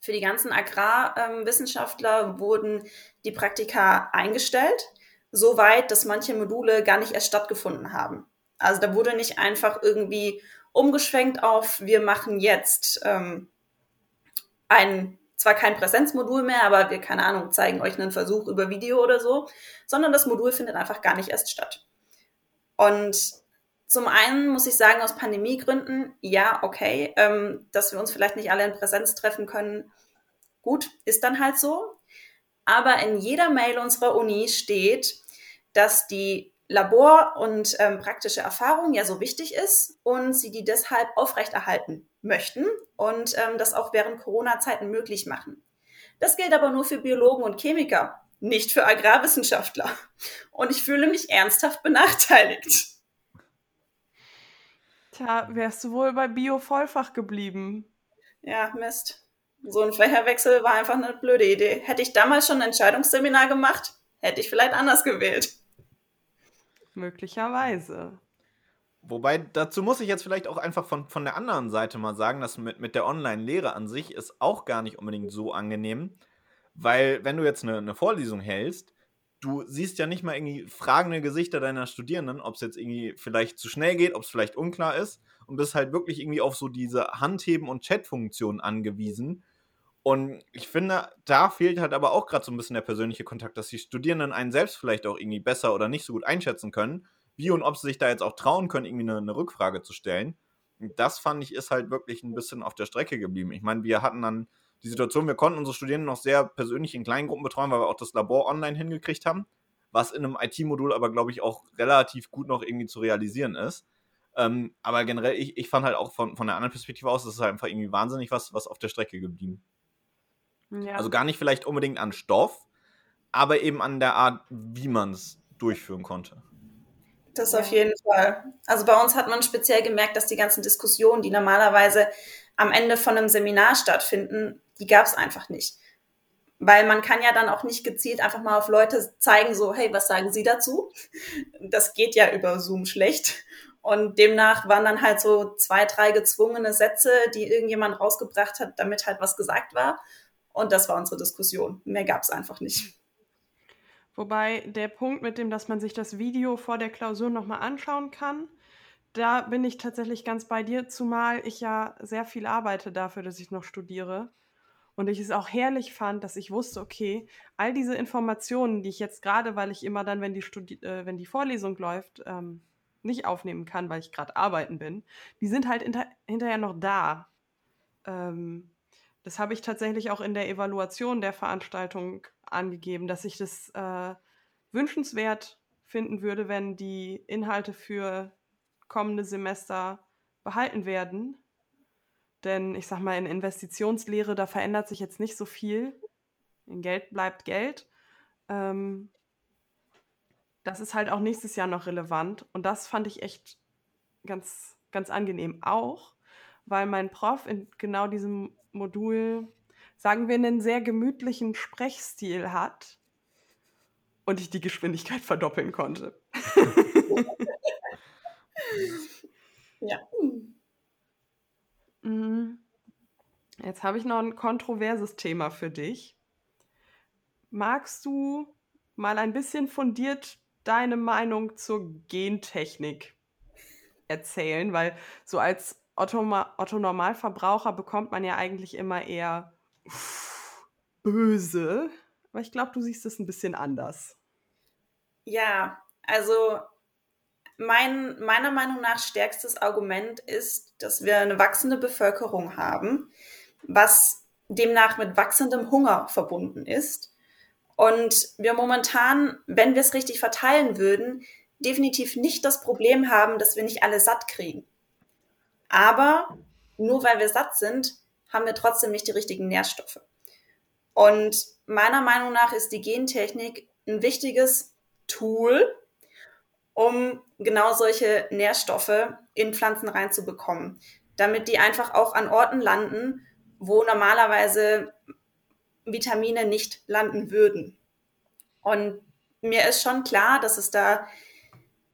für die ganzen Agrarwissenschaftler ähm, wurden die Praktika eingestellt, so weit, dass manche Module gar nicht erst stattgefunden haben. Also da wurde nicht einfach irgendwie umgeschwenkt auf, wir machen jetzt ähm, ein zwar kein Präsenzmodul mehr, aber wir, keine Ahnung, zeigen euch einen Versuch über Video oder so, sondern das Modul findet einfach gar nicht erst statt. Und Zum einen muss ich sagen, aus Pandemiegründen, ja, okay, ähm, dass wir uns vielleicht nicht alle in Präsenz treffen können, gut, ist dann halt so. Aber in jeder Mail unserer Uni steht, dass die Labor- und ähm, praktische Erfahrung ja so wichtig ist und sie die deshalb aufrechterhalten möchten und ähm, das auch während Corona-Zeiten möglich machen. Das gilt aber nur für Biologen und Chemiker, nicht für Agrarwissenschaftler. Und ich fühle mich ernsthaft benachteiligt. Tja, wärst du wohl bei Bio-Vollfach geblieben? Ja, Mist. So ein Fächerwechsel war einfach eine blöde Idee. Hätte ich damals schon ein Entscheidungsseminar gemacht, hätte ich vielleicht anders gewählt. Möglicherweise. Wobei, dazu muss ich jetzt vielleicht auch einfach von, von der anderen Seite mal sagen, dass mit, mit der Online-Lehre an sich ist auch gar nicht unbedingt so angenehm, weil wenn du jetzt eine, eine Vorlesung hältst, du siehst ja nicht mal irgendwie fragende Gesichter deiner Studierenden, ob es jetzt irgendwie vielleicht zu schnell geht, ob es vielleicht unklar ist und bist halt wirklich irgendwie auf so diese Handheben- und Chat-Funktion angewiesen. Und ich finde, da fehlt halt aber auch gerade so ein bisschen der persönliche Kontakt, dass die Studierenden einen selbst vielleicht auch irgendwie besser oder nicht so gut einschätzen können, wie und ob sie sich da jetzt auch trauen können, irgendwie eine, eine Rückfrage zu stellen. Das fand ich ist halt wirklich ein bisschen auf der Strecke geblieben. Ich meine, wir hatten dann die Situation, wir konnten unsere Studierenden noch sehr persönlich in kleinen Gruppen betreuen, weil wir auch das Labor online hingekriegt haben, was in einem IT-Modul aber, glaube ich, auch relativ gut noch irgendwie zu realisieren ist. Ähm, aber generell, ich, ich fand halt auch von, von der anderen Perspektive aus, das ist halt einfach irgendwie wahnsinnig was, was auf der Strecke geblieben. Ja. Also gar nicht vielleicht unbedingt an Stoff, aber eben an der Art, wie man es durchführen konnte. Das auf jeden Fall. Also bei uns hat man speziell gemerkt, dass die ganzen Diskussionen, die normalerweise am Ende von einem Seminar stattfinden, die gab es einfach nicht. Weil man kann ja dann auch nicht gezielt einfach mal auf Leute zeigen, so, hey, was sagen Sie dazu? Das geht ja über Zoom schlecht. Und demnach waren dann halt so zwei, drei gezwungene Sätze, die irgendjemand rausgebracht hat, damit halt was gesagt war. Und das war unsere Diskussion. Mehr gab es einfach nicht. Wobei der Punkt mit dem, dass man sich das Video vor der Klausur nochmal anschauen kann, da bin ich tatsächlich ganz bei dir, zumal ich ja sehr viel arbeite dafür, dass ich noch studiere. Und ich es auch herrlich fand, dass ich wusste, okay, all diese Informationen, die ich jetzt gerade, weil ich immer dann, wenn die, Studi äh, wenn die Vorlesung läuft, ähm, nicht aufnehmen kann, weil ich gerade arbeiten bin, die sind halt hinter hinterher noch da. Ähm, das habe ich tatsächlich auch in der Evaluation der Veranstaltung angegeben, dass ich das äh, wünschenswert finden würde, wenn die Inhalte für kommende Semester behalten werden. Denn ich sag mal, in Investitionslehre, da verändert sich jetzt nicht so viel. In Geld bleibt Geld. Ähm, das ist halt auch nächstes Jahr noch relevant. Und das fand ich echt ganz, ganz angenehm. Auch, weil mein Prof in genau diesem Modul, sagen wir, einen sehr gemütlichen Sprechstil hat und ich die Geschwindigkeit verdoppeln konnte. <laughs> ja. Mhm. Jetzt habe ich noch ein kontroverses Thema für dich. Magst du mal ein bisschen fundiert deine Meinung zur Gentechnik erzählen? Weil so als Otto, Otto Normalverbraucher bekommt man ja eigentlich immer eher böse. Aber ich glaube, du siehst es ein bisschen anders. Ja, also mein meiner Meinung nach stärkstes Argument ist, dass wir eine wachsende Bevölkerung haben, was demnach mit wachsendem Hunger verbunden ist. Und wir momentan, wenn wir es richtig verteilen würden, definitiv nicht das Problem haben, dass wir nicht alle satt kriegen. Aber nur weil wir satt sind, haben wir trotzdem nicht die richtigen Nährstoffe. Und meiner Meinung nach ist die Gentechnik ein wichtiges Tool, um genau solche Nährstoffe in Pflanzen reinzubekommen, damit die einfach auch an Orten landen, wo normalerweise Vitamine nicht landen würden. Und mir ist schon klar, dass es da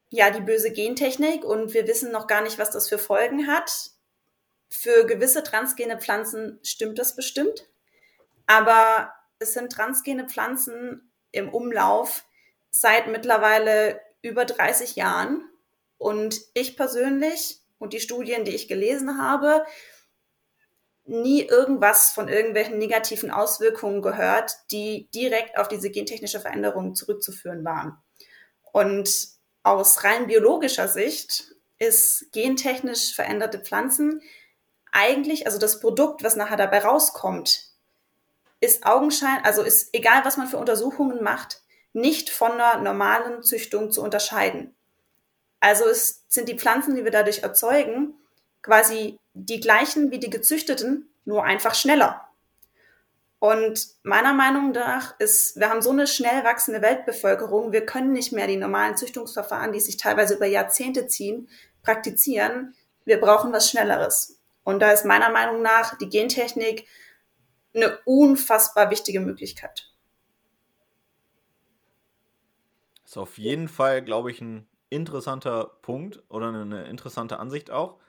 ja die böse Gentechnik und wir wissen noch gar nicht, was das für Folgen hat. Für gewisse transgene Pflanzen stimmt das bestimmt, aber es sind transgene Pflanzen im Umlauf seit mittlerweile über 30 Jahren und ich persönlich und die Studien, die ich gelesen habe, nie irgendwas von irgendwelchen negativen Auswirkungen gehört, die direkt auf diese gentechnische Veränderung zurückzuführen waren. Und aus rein biologischer Sicht ist gentechnisch veränderte Pflanzen eigentlich, also das Produkt, was nachher dabei rauskommt, ist Augenschein, also ist egal, was man für Untersuchungen macht, nicht von einer normalen Züchtung zu unterscheiden. Also es sind die Pflanzen, die wir dadurch erzeugen, quasi die gleichen wie die gezüchteten, nur einfach schneller. Und meiner Meinung nach ist, wir haben so eine schnell wachsende Weltbevölkerung, wir können nicht mehr die normalen Züchtungsverfahren, die sich teilweise über Jahrzehnte ziehen, praktizieren. Wir brauchen was Schnelleres. Und da ist meiner Meinung nach die Gentechnik eine unfassbar wichtige Möglichkeit. Das ist auf jeden Fall, glaube ich, ein interessanter Punkt oder eine interessante Ansicht auch.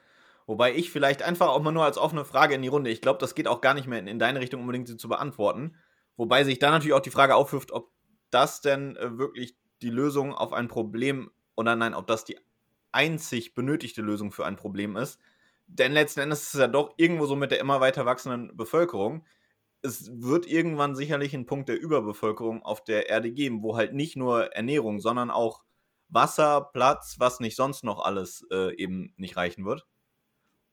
Wobei ich vielleicht einfach auch mal nur als offene Frage in die Runde, ich glaube, das geht auch gar nicht mehr in, in deine Richtung unbedingt sie zu beantworten. Wobei sich da natürlich auch die Frage aufwirft, ob das denn äh, wirklich die Lösung auf ein Problem oder nein, ob das die einzig benötigte Lösung für ein Problem ist. Denn letzten Endes ist es ja doch irgendwo so mit der immer weiter wachsenden Bevölkerung. Es wird irgendwann sicherlich einen Punkt der Überbevölkerung auf der Erde geben, wo halt nicht nur Ernährung, sondern auch Wasser, Platz, was nicht sonst noch alles äh, eben nicht reichen wird.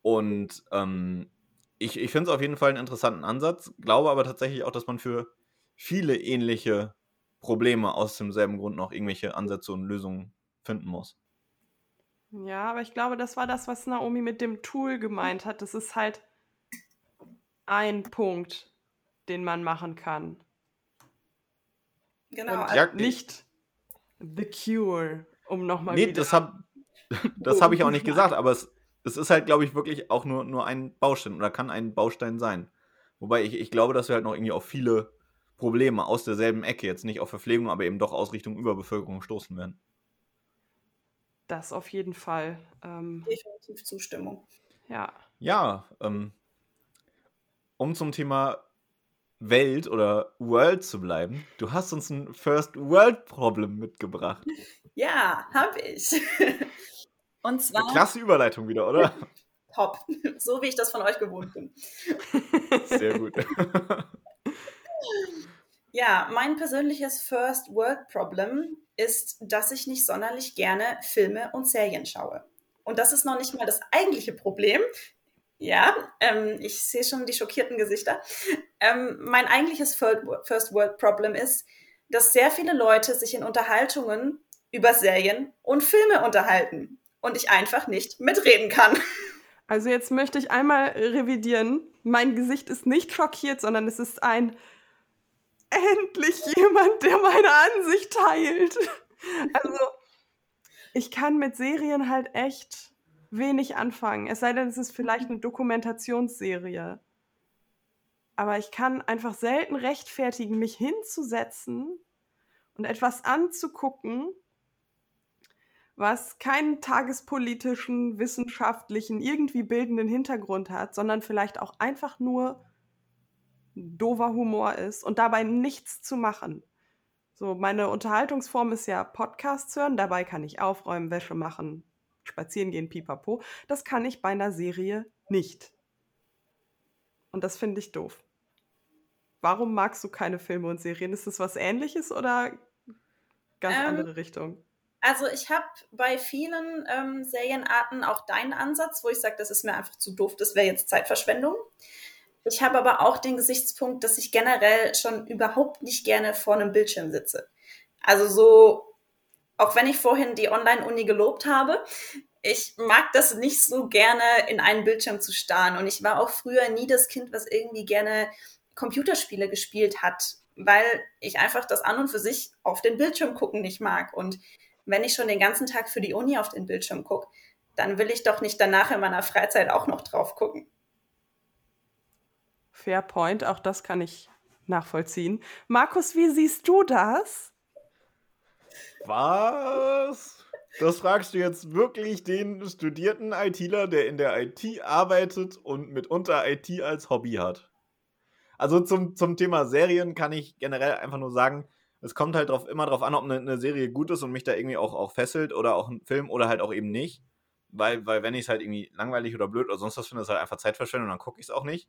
Und ähm, ich, ich finde es auf jeden Fall einen interessanten Ansatz, glaube aber tatsächlich auch, dass man für viele ähnliche Probleme aus demselben Grund noch irgendwelche Ansätze und Lösungen finden muss. Ja, aber ich glaube, das war das, was Naomi mit dem Tool gemeint hat. Das ist halt ein Punkt, den man machen kann. Genau. Und Ja, nicht the cure, um nochmal Nee, wieder... das habe <laughs> das hab ich auch nicht <laughs> gesagt, aber es, es ist halt, glaube ich, wirklich auch nur, nur ein Baustein oder kann ein Baustein sein. Wobei ich, ich glaube, dass wir halt noch irgendwie auf viele Probleme aus derselben Ecke, jetzt nicht auf Verpflegung, aber eben doch aus Richtung Überbevölkerung stoßen werden. Das auf jeden Fall. Ähm, Definitiv Zustimmung. ja. Ja, ähm, um zum Thema Welt oder World zu bleiben, du hast uns ein First World Problem mitgebracht. <laughs> Ja, habe ich. <laughs> Und zwar Klasse Überleitung wieder, oder? <laughs> top, so wie ich das von euch gewohnt bin. <laughs> Sehr gut. <laughs> Ja, mein persönliches First World Problem ist, dass ich nicht sonderlich gerne Filme und Serien schaue. Und das ist noch nicht mal das eigentliche Problem. Ja, ähm, ich sehe schon die schockierten Gesichter. Ähm, mein eigentliches First World Problem ist, dass sehr viele Leute sich in Unterhaltungen über Serien und Filme unterhalten und ich einfach nicht mitreden kann. Also jetzt möchte ich einmal revidieren. Mein Gesicht ist nicht schockiert, sondern es ist ein endlich jemand, der meine Ansicht teilt. Also ich kann mit Serien halt echt wenig anfangen. Es sei denn, es ist vielleicht eine Dokumentationsserie. Aber ich kann einfach selten rechtfertigen, mich hinzusetzen und etwas anzugucken, was keinen tagespolitischen, wissenschaftlichen, irgendwie bildenden Hintergrund hat, sondern vielleicht auch einfach nur dover Humor ist und dabei nichts zu machen. So, meine Unterhaltungsform ist ja Podcasts hören, dabei kann ich aufräumen, Wäsche machen, spazieren gehen, pipapo. Das kann ich bei einer Serie nicht. Und das finde ich doof. Warum magst du keine Filme und Serien? Ist das was ähnliches oder ganz Ähm, andere Richtung? Also ich habe bei vielen ähm, Serienarten auch deinen Ansatz, wo ich sage, das ist mir einfach zu doof, das wäre jetzt Zeitverschwendung. Ich habe aber auch den Gesichtspunkt, dass ich generell schon überhaupt nicht gerne vor einem Bildschirm sitze. Also so, auch wenn ich vorhin die Online-Uni gelobt habe, ich mag das nicht so gerne, in einen Bildschirm zu starren. Und ich war auch früher nie das Kind, was irgendwie gerne Computerspiele gespielt hat, weil ich einfach das an und für sich auf den Bildschirm gucken nicht mag. Und wenn ich schon den ganzen Tag für die Uni auf den Bildschirm gucke, dann will ich doch nicht danach in meiner Freizeit auch noch drauf gucken. Fair point, auch das kann ich nachvollziehen. Markus, wie siehst du das? Was? Das fragst du jetzt wirklich den studierten ITler, der in der IT arbeitet und mitunter IT als Hobby hat. Also zum, zum Thema Serien kann ich generell einfach nur sagen, es kommt halt drauf, immer darauf an, ob eine, eine, Serie gut ist und mich da irgendwie auch, auch fesselt oder auch ein Film oder halt auch eben nicht. Weil, weil wenn ich es halt irgendwie langweilig oder blöd oder sonst was finde, ist halt einfach Zeitverschwendung und dann gucke ich es auch nicht.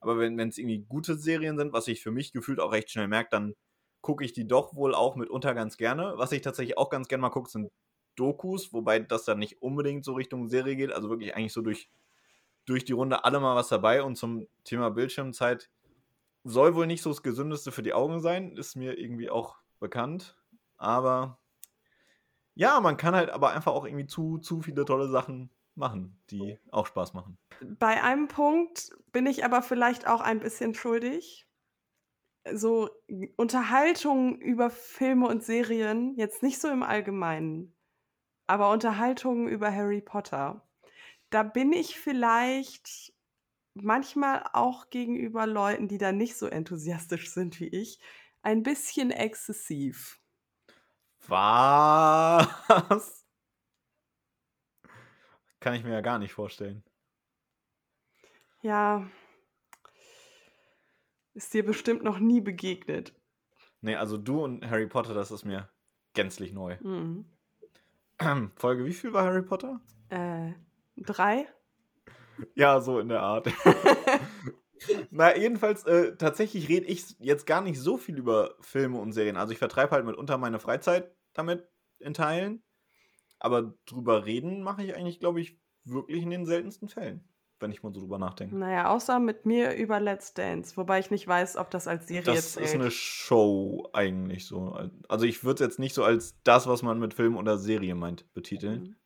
Aber wenn es irgendwie gute Serien sind, was ich für mich gefühlt auch recht schnell merke, dann gucke ich die doch wohl auch mitunter ganz gerne. Was ich tatsächlich auch ganz gerne mal gucke, sind Dokus, wobei das dann nicht unbedingt so Richtung Serie geht, also wirklich eigentlich so durch, durch die Runde alle mal was dabei und zum Thema Bildschirmzeit soll wohl nicht so das Gesündeste für die Augen sein, ist mir irgendwie auch bekannt, aber ja, man kann halt aber einfach auch irgendwie zu, zu viele tolle Sachen machen, die auch Spaß machen. Bei einem Punkt bin ich aber vielleicht auch ein bisschen schuldig. So Unterhaltung über Filme und Serien, jetzt nicht so im Allgemeinen, aber Unterhaltung über Harry Potter. Da bin ich vielleicht manchmal auch gegenüber Leuten, die da nicht so enthusiastisch sind wie ich, ein bisschen exzessiv. Was? <laughs> Kann ich mir ja gar nicht vorstellen. Ja. Ist dir bestimmt noch nie begegnet. Nee, also du und Harry Potter, das ist mir gänzlich neu. Mhm. <clears throat> Folge, wie viel war Harry Potter? Äh, drei? Ja, so in der Art. <laughs> Na, jedenfalls, äh, tatsächlich rede ich jetzt gar nicht so viel über Filme und Serien. Also ich vertreibe halt mitunter meine Freizeit damit in Teilen. Aber drüber reden mache ich eigentlich, glaube ich, wirklich in den seltensten Fällen, wenn ich mal so drüber nachdenke. Naja, außer mit mir über Let's Dance, wobei ich nicht weiß, ob das als Serie Das zählt. ist eine Show eigentlich so. Also ich würde es jetzt nicht so als das, was man mit Film oder Serie meint, betiteln. Ähm,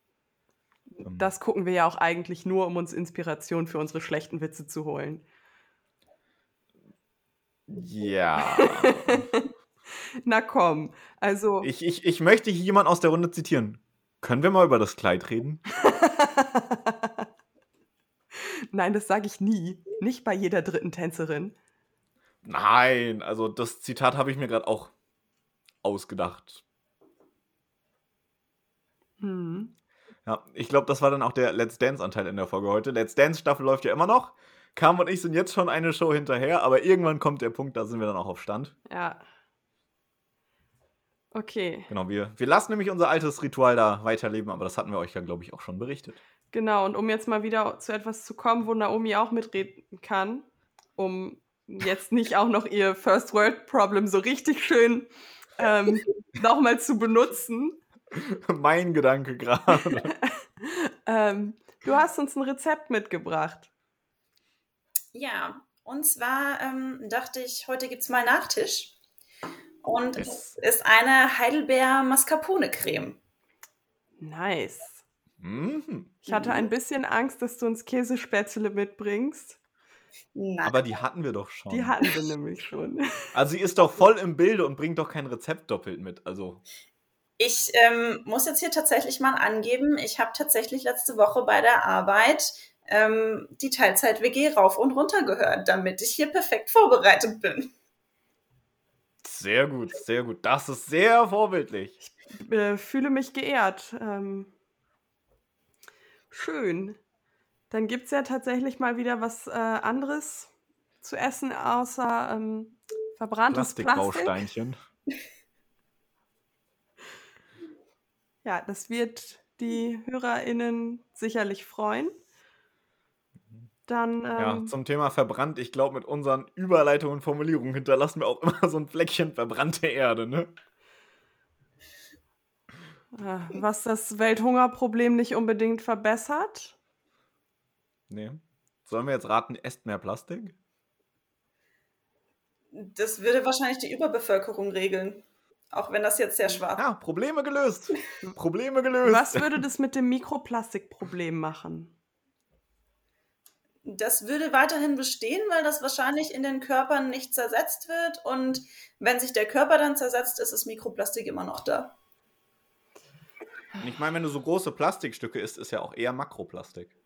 Das gucken wir ja auch eigentlich nur, um uns Inspiration für unsere schlechten Witze zu holen. Ja. <laughs> Na komm, also. ich, ich, ich möchte hier jemand aus der Runde zitieren. Können wir mal über das Kleid reden? <laughs> Nein, das sage ich nie. Nicht bei jeder dritten Tänzerin. Nein, also das Zitat habe ich mir gerade auch ausgedacht. Hm. Ja, ich glaube, das war dann auch der Let's Dance-Anteil in der Folge heute. Let's Dance-Staffel läuft ja immer noch. Cam und ich sind jetzt schon eine Show hinterher, aber irgendwann kommt der Punkt, da sind wir dann auch auf Stand. Ja. Okay, Genau, wir, wir lassen nämlich unser altes Ritual da weiterleben, aber das hatten wir euch ja, glaube ich, auch schon berichtet. genau. Und um jetzt mal wieder zu etwas zu kommen, wo Naomi auch mitreden kann, um jetzt nicht auch noch ihr First World Problem so richtig schön ähm, <laughs> nochmal zu benutzen. <laughs> mein Gedanke gerade. <laughs> Ähm, du hast uns ein Rezept mitgebracht. Ja, und zwar ähm, dachte ich, heute gibt es mal Nachtisch. Und es ist eine Heidelbeer-Mascarpone-Creme. Nice. Mhm. Ich hatte ein bisschen Angst, dass du uns Käsespätzle mitbringst. Nein. Aber die hatten wir doch schon. Die hatten wir nämlich schon. also sie ist doch voll im Bilde und bringt doch kein Rezept doppelt mit. Also Ich ähm, muss jetzt hier tatsächlich mal angeben, ich habe tatsächlich letzte Woche bei der Arbeit ähm, die Teilzeit-WG rauf und runter gehört, damit ich hier perfekt vorbereitet bin. sehr gut, sehr gut. Das ist sehr vorbildlich. äh, fühle mich geehrt. Ähm, schön. Dann gibt es ja tatsächlich mal wieder was äh, anderes zu essen, außer ähm, verbranntes Plastik. <laughs> Plastikbausteinchen. Ja, das wird die HörerInnen sicherlich freuen. Dann, ähm, Ja, zum Thema verbrannt. Ich glaube, mit unseren Überleitungen und Formulierungen hinterlassen wir auch immer so ein Fleckchen verbrannte Erde, ne? äh, was das Welthungerproblem nicht unbedingt verbessert. Nee. Sollen wir jetzt raten, esst mehr Plastik? Das würde wahrscheinlich die Überbevölkerung regeln. Auch wenn das jetzt sehr schwach Ja, Probleme gelöst. Probleme gelöst. Was würde das mit dem Mikroplastikproblem machen? Das würde weiterhin bestehen, weil das wahrscheinlich in den Körpern nicht zersetzt wird. Und wenn sich der Körper dann zersetzt, ist das Mikroplastik immer noch da. Und ich meine, wenn du so große Plastikstücke isst, ist ja auch eher Makroplastik.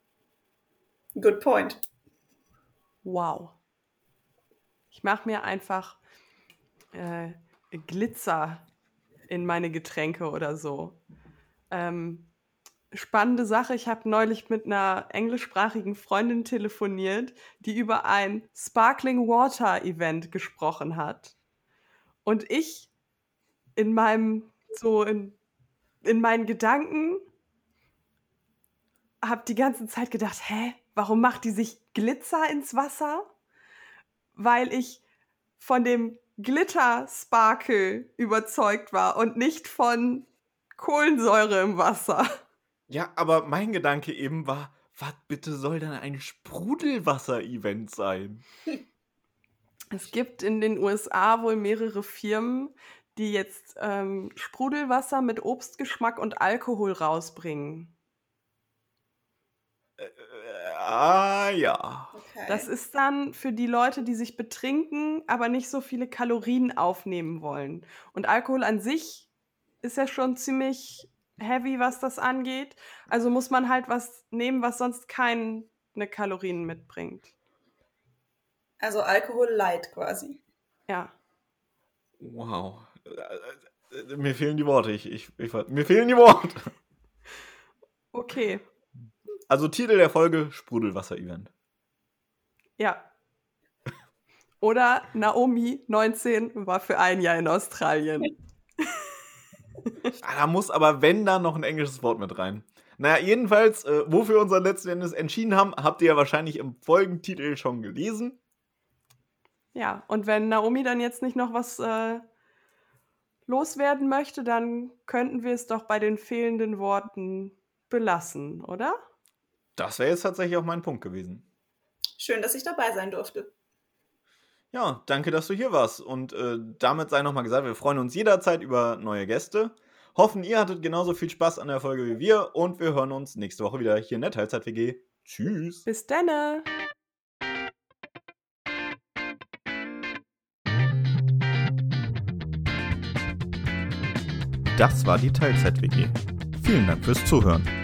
Good point. Wow. Ich mache mir einfach äh, Glitzer in meine Getränke oder so. Ähm, spannende Sache, ich habe neulich mit einer englischsprachigen Freundin telefoniert, die über ein Sparkling Water Event gesprochen hat. Und ich in meinem, so in, in meinen Gedanken habe die ganze Zeit gedacht, hä, warum macht die sich Glitzer ins Wasser? Weil ich von dem Glitter-Sparkle überzeugt war und nicht von Kohlensäure im Wasser. Ja, aber mein Gedanke eben war, was bitte soll denn ein Sprudelwasser-Event sein? <laughs> Es gibt in den USA wohl mehrere Firmen, die jetzt ähm, Sprudelwasser mit Obstgeschmack und Alkohol rausbringen. Äh, ah, ja. Okay. Das ist dann für die Leute, die sich betrinken, aber nicht so viele Kalorien aufnehmen wollen. Und Alkohol an sich ist ja schon ziemlich heavy, was das angeht. Also muss man halt was nehmen, was sonst keine Kalorien mitbringt. also Alkohol light quasi. Ja. Wow. Äh, äh, Mir fehlen die Worte. Ich, ich, ich, mir fehlen die Worte. Okay. Also Titel der Folge: Sprudelwasser-Event. Ja. Oder Naomi, 19, war für ein Jahr in Australien. Ah, Da muss aber, wenn, da noch ein englisches Wort mit rein. Naja, jedenfalls, äh, wofür wir uns dann letzten Endes entschieden haben, habt ihr ja wahrscheinlich im Folgentitel schon gelesen. Ja, und wenn Naomi dann jetzt nicht noch was äh, loswerden möchte, dann könnten wir es doch bei den fehlenden Worten belassen, oder? Das wäre jetzt tatsächlich auch mein Punkt gewesen. Schön, dass ich dabei sein durfte. Ja, danke, dass du hier warst. Und äh, damit sei nochmal gesagt, wir freuen uns jederzeit über neue Gäste. Hoffen, ihr hattet genauso viel Spaß an der Folge wie wir. Und wir hören uns nächste Woche wieder hier in der Teilzeit-WG. Tschüss. Bis denne! Das war die Teilzeit-WG. Vielen Dank fürs Zuhören.